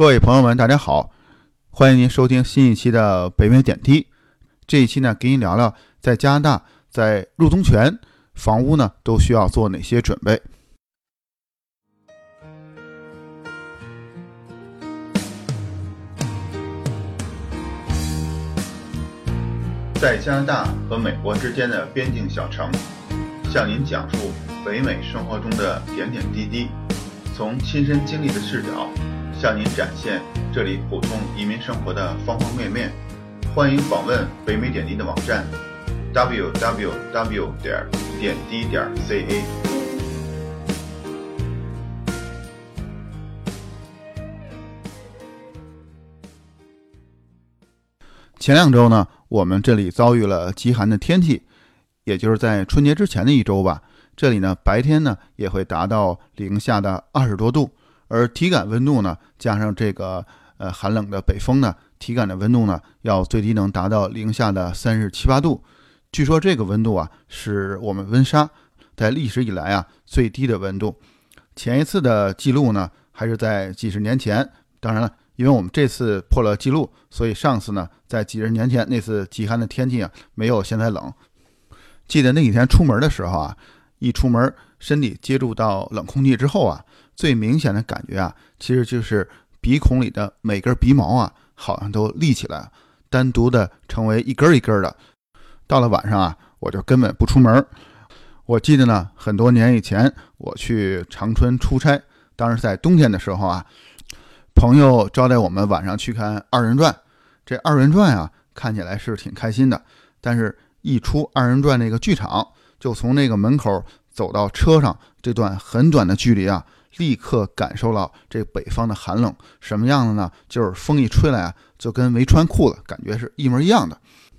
各位朋友们，大家好，欢迎您收听新一期的北美点滴。这一期呢，给您聊聊在加拿大在入冬前房屋呢都需要做哪些准备。在加拿大和美国之间的边境小城，向您讲述北美生活中的点点滴滴，从亲身经历的视角。向您展现这里普通移民生活的方方面面，欢迎访问北美点滴的网站，www 点点滴点 ca。前两周呢，我们这里遭遇了极寒的天气，也就是在春节之前的一周吧。这里呢，白天呢也会达到零下的二十多度。而体感温度呢，加上这个呃寒冷的北风呢，体感的温度呢，要最低能达到零下的三十七八度。据说这个温度啊，是我们温莎在历史以来啊最低的温度。前一次的记录呢，还是在几十年前。当然了，因为我们这次破了记录，所以上次呢，在几十年前那次极寒的天气啊，没有现在冷。记得那几天出门的时候啊，一出门身体接触到冷空气之后啊。最明显的感觉啊，其实就是鼻孔里的每根鼻毛啊，好像都立起来，单独的成为一根一根的。到了晚上啊，我就根本不出门。我记得呢，很多年以前我去长春出差，当时在冬天的时候啊，朋友招待我们晚上去看二人转。这二人转啊，看起来是挺开心的，但是一出二人转那个剧场，就从那个门口走到车上这段很短的距离啊。立刻感受到这北方的寒冷，什么样的呢？就是风一吹来啊，就跟没穿裤子感觉是一模一样的。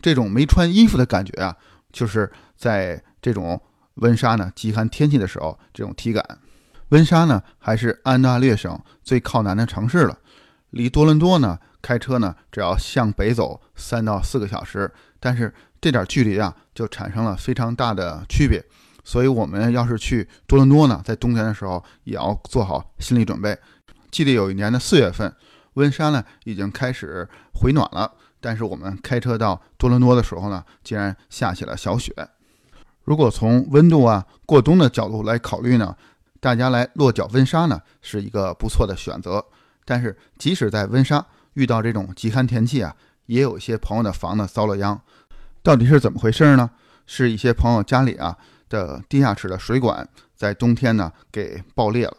这种没穿衣服的感觉啊，就是在这种温莎呢极寒天气的时候，这种体感。温莎呢还是安大略省最靠南的城市了，离多伦多呢开车呢只要向北走三到四个小时，但是这点距离啊就产生了非常大的区别。所以，我们要是去多伦多呢，在冬天的时候也要做好心理准备。记得有一年的四月份，温莎呢已经开始回暖了，但是我们开车到多伦多的时候呢，竟然下起了小雪。如果从温度啊过冬的角度来考虑呢，大家来落脚温莎呢是一个不错的选择。但是，即使在温莎遇到这种极寒天气啊，也有一些朋友的房子遭了殃。到底是怎么回事呢？是一些朋友家里啊。的地下室的水管在冬天呢给爆裂了。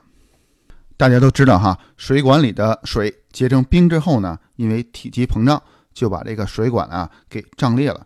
大家都知道哈，水管里的水结成冰之后呢，因为体积膨胀，就把这个水管啊给胀裂了。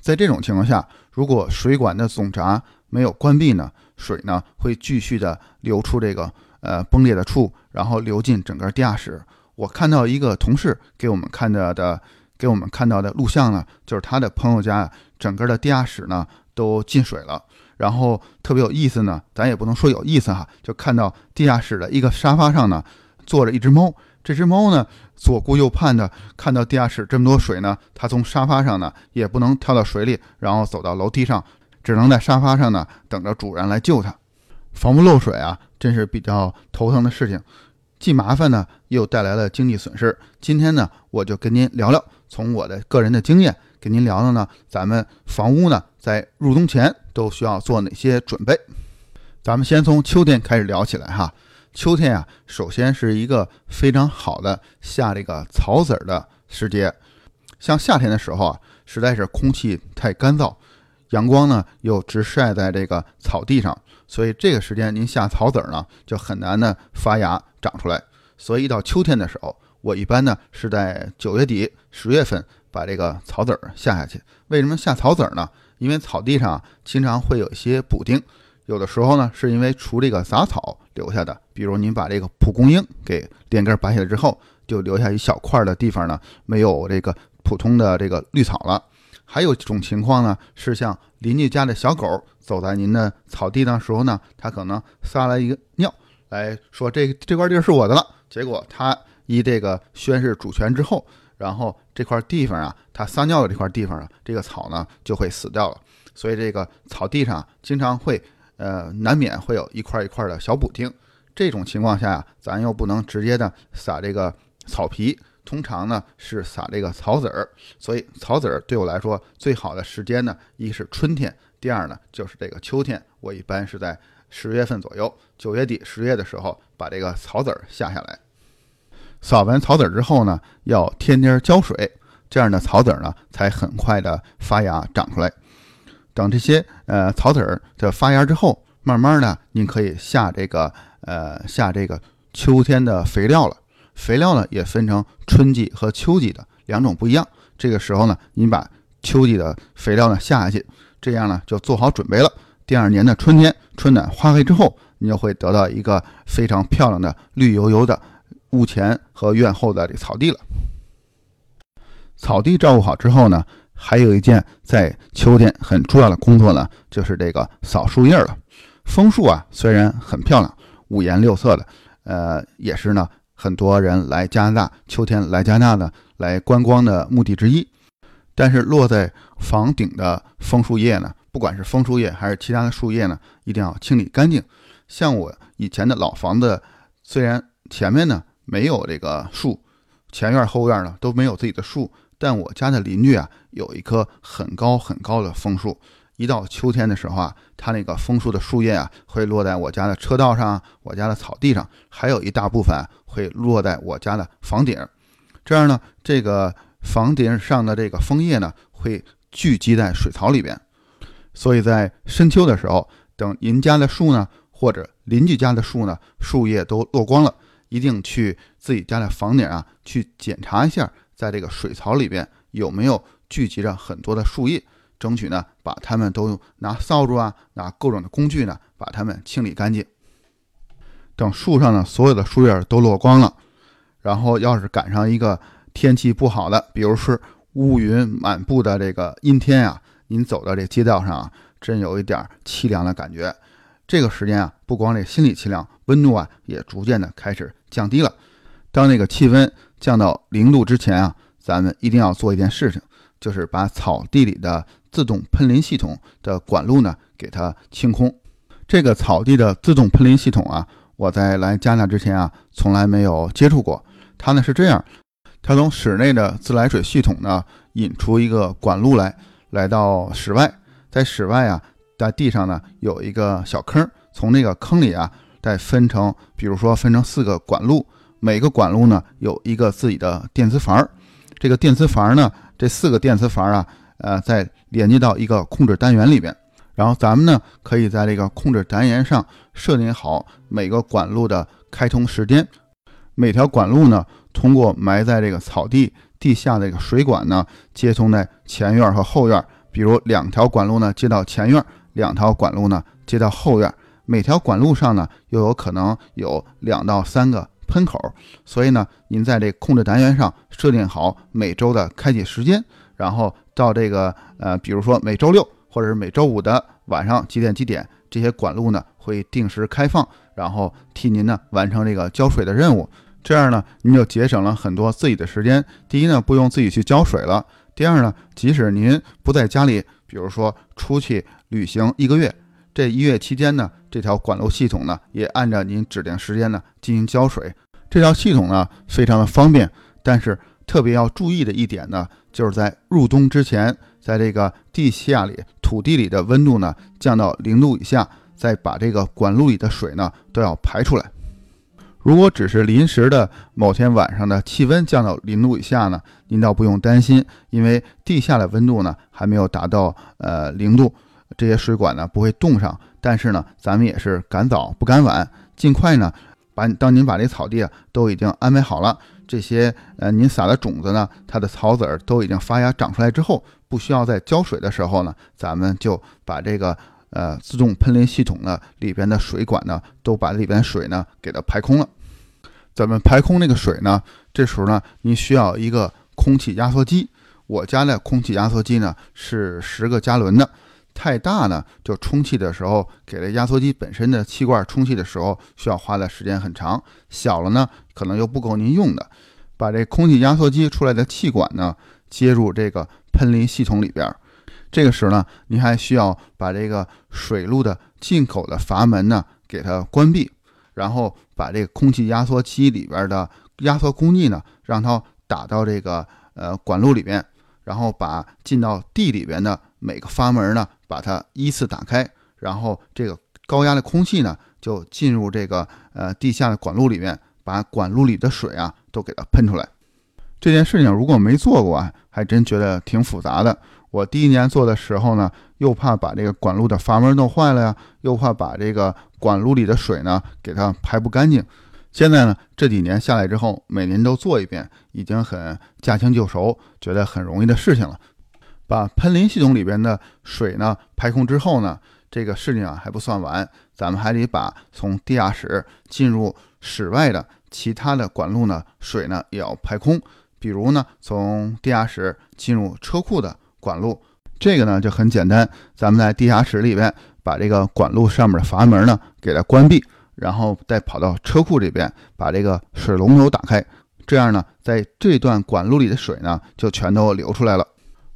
在这种情况下，如果水管的总闸没有关闭呢，水呢会继续的流出这个呃崩裂的处，然后流进整个地下室。我看到一个同事给我们看到的给我们看到的录像呢，就是他的朋友家整个的地下室呢都进水了。然后特别有意思呢，咱也不能说有意思哈，就看到地下室的一个沙发上呢，坐着一只猫。这只猫呢，左顾右盼的，看到地下室这么多水呢，它从沙发上呢，也不能跳到水里，然后走到楼梯上，只能在沙发上呢，等着主人来救它。防不漏水啊，真是比较头疼的事情，既麻烦呢，又带来了经济损失。今天呢，我就跟您聊聊，从我的个人的经验。跟您聊聊呢，咱们房屋呢在入冬前都需要做哪些准备？咱们先从秋天开始聊起来哈。秋天啊，首先是一个非常好的下这个草籽儿的时节。像夏天的时候啊，实在是空气太干燥，阳光呢又直晒在这个草地上，所以这个时间您下草籽儿呢就很难的发芽长出来。所以一到秋天的时候，我一般呢是在九月底十月份。把这个草籽儿下下去，为什么下草籽儿呢？因为草地上经常会有一些补丁，有的时候呢是因为除这个杂草留下的，比如您把这个蒲公英给连根拔下来之后，就留下一小块的地方呢没有这个普通的这个绿草了。还有一种情况呢是像邻居家的小狗走在您的草地的时候呢，它可能撒了一个尿，来说这这块地是我的了，结果它一这个宣誓主权之后。然后这块地方啊，它撒尿的这块地方啊，这个草呢就会死掉了。所以这个草地上经常会，呃，难免会有一块一块的小补丁。这种情况下呀，咱又不能直接的撒这个草皮，通常呢是撒这个草籽儿。所以草籽儿对我来说最好的时间呢，一是春天，第二呢就是这个秋天。我一般是在十月份左右，九月底十月的时候把这个草籽儿下下来。扫完草籽儿之后呢，要天天浇水，这样的草籽儿呢才很快的发芽长出来。等这些呃草籽儿的发芽之后，慢慢的您可以下这个呃下这个秋天的肥料了。肥料呢也分成春季和秋季的两种不一样。这个时候呢，您把秋季的肥料呢下下去，这样呢就做好准备了。第二年的春天，春暖花开之后，你就会得到一个非常漂亮的绿油油的。屋前和院后的这草地了。草地照顾好之后呢，还有一件在秋天很重要的工作呢，就是这个扫树叶了。枫树啊，虽然很漂亮，五颜六色的，呃，也是呢很多人来加拿大秋天来加拿大呢来观光的目的之一。但是落在房顶的枫树叶呢，不管是枫树叶还是其他的树叶呢，一定要清理干净。像我以前的老房子，虽然前面呢。没有这个树，前院后院呢都没有自己的树。但我家的邻居啊，有一棵很高很高的枫树。一到秋天的时候啊，它那个枫树的树叶啊，会落在我家的车道上、我家的草地上，还有一大部分会落在我家的房顶。这样呢，这个房顶上的这个枫叶呢，会聚集在水槽里边。所以在深秋的时候，等您家的树呢，或者邻居家的树呢，树叶都落光了。一定去自己家的房顶啊，去检查一下，在这个水槽里边有没有聚集着很多的树叶，争取呢把它们都拿扫帚啊，拿各种的工具呢把它们清理干净。等树上呢所有的树叶都落光了，然后要是赶上一个天气不好的，比如是乌云满布的这个阴天啊，您走到这街道上啊，真有一点凄凉的感觉。这个时间啊，不光这心理气量，温度啊也逐渐的开始。降低了，当那个气温降到零度之前啊，咱们一定要做一件事情，就是把草地里的自动喷淋系统的管路呢给它清空。这个草地的自动喷淋系统啊，我在来加拿大之前啊，从来没有接触过。它呢是这样，它从室内的自来水系统呢引出一个管路来，来到室外，在室外啊，在地上呢有一个小坑，从那个坑里啊。再分成，比如说分成四个管路，每个管路呢有一个自己的电磁阀。这个电磁阀呢，这四个电磁阀啊，呃，再连接到一个控制单元里边。然后咱们呢，可以在这个控制单元上设定好每个管路的开通时间。每条管路呢，通过埋在这个草地地下的这个水管呢，接通在前院和后院。比如两条管路呢接到前院，两条管路呢接到后院。每条管路上呢，又有可能有两到三个喷口，所以呢，您在这控制单元上设定好每周的开启时间，然后到这个呃，比如说每周六或者是每周五的晚上几点几点，这些管路呢会定时开放，然后替您呢完成这个浇水的任务。这样呢，您就节省了很多自己的时间。第一呢，不用自己去浇水了；第二呢，即使您不在家里，比如说出去旅行一个月。这一月期间呢，这条管路系统呢也按照您指定时间呢进行浇水。这条系统呢非常的方便，但是特别要注意的一点呢，就是在入冬之前，在这个地下里土地里的温度呢降到零度以下，再把这个管路里的水呢都要排出来。如果只是临时的某天晚上的气温降到零度以下呢，您倒不用担心，因为地下的温度呢还没有达到呃零度。这些水管呢不会冻上，但是呢，咱们也是赶早不赶晚，尽快呢，把当您把这草地啊都已经安排好了，这些呃您撒的种子呢，它的草籽儿都已经发芽长出来之后，不需要再浇水的时候呢，咱们就把这个呃自动喷淋系统呢里边的水管呢都把里边水呢给它排空了。怎么排空那个水呢？这时候呢，您需要一个空气压缩机。我家的空气压缩机呢是十个加仑的。太大呢，就充气的时候给这压缩机本身的气罐充气的时候需要花的时间很长。小了呢，可能又不够您用的。把这空气压缩机出来的气管呢接入这个喷淋系统里边。这个时候呢，您还需要把这个水路的进口的阀门呢给它关闭，然后把这个空气压缩机里边的压缩空气呢，让它打到这个呃管路里边，然后把进到地里边的每个阀门呢，把它依次打开，然后这个高压的空气呢，就进入这个呃地下的管路里面，把管路里的水啊都给它喷出来。这件事情如果没做过啊，还真觉得挺复杂的。我第一年做的时候呢，又怕把这个管路的阀门弄坏了呀，又怕把这个管路里的水呢给它排不干净。现在呢，这几年下来之后，每年都做一遍，已经很驾轻就熟，觉得很容易的事情了。把喷淋系统里边的水呢排空之后呢，这个事情啊还不算完，咱们还得把从地下室进入室外的其他的管路呢水呢也要排空。比如呢，从地下室进入车库的管路，这个呢就很简单。咱们在地下室里边把这个管路上面的阀门呢给它关闭，然后再跑到车库这边把这个水龙头打开，这样呢，在这段管路里的水呢就全都流出来了。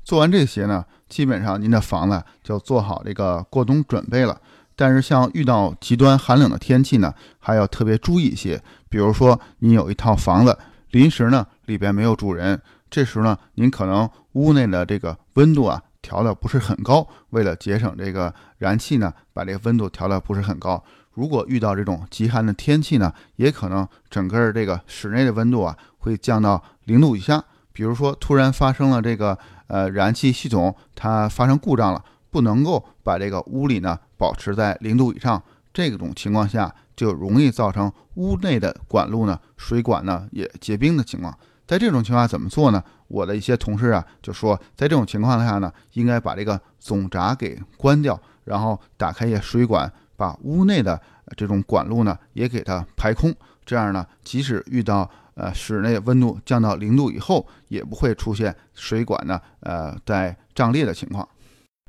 做完这些呢，基本上您的房子就做好这个过冬准备了。但是像遇到极端寒冷的天气呢，还要特别注意一些。比如说，你有一套房子。临时呢，里边没有住人，这时呢，您可能屋内的这个温度啊调的不是很高，为了节省这个燃气呢，把这个温度调的不是很高。如果遇到这种极寒的天气呢，也可能整个这个室内的温度啊会降到零度以下。比如说突然发生了这个呃燃气系统它发生故障了，不能够把这个屋里呢保持在零度以上，这种情况下。就容易造成屋内的管路呢水管呢也结冰的情况。在这种情况下怎么做呢？我的一些同事啊就说，在这种情况下呢，应该把这个总闸给关掉，然后打开一些水管，把屋内的这种管路呢也给它排空。这样呢，即使遇到呃室内温度降到零度以后，也不会出现水管呢呃在胀裂的情况。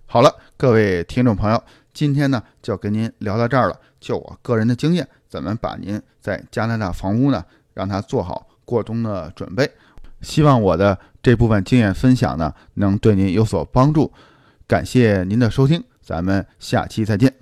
好了，各位听众朋友。今天呢，就跟您聊到这儿了。就我个人的经验，怎么把您在加拿大房屋呢，让它做好过冬的准备？希望我的这部分经验分享呢，能对您有所帮助。感谢您的收听，咱们下期再见。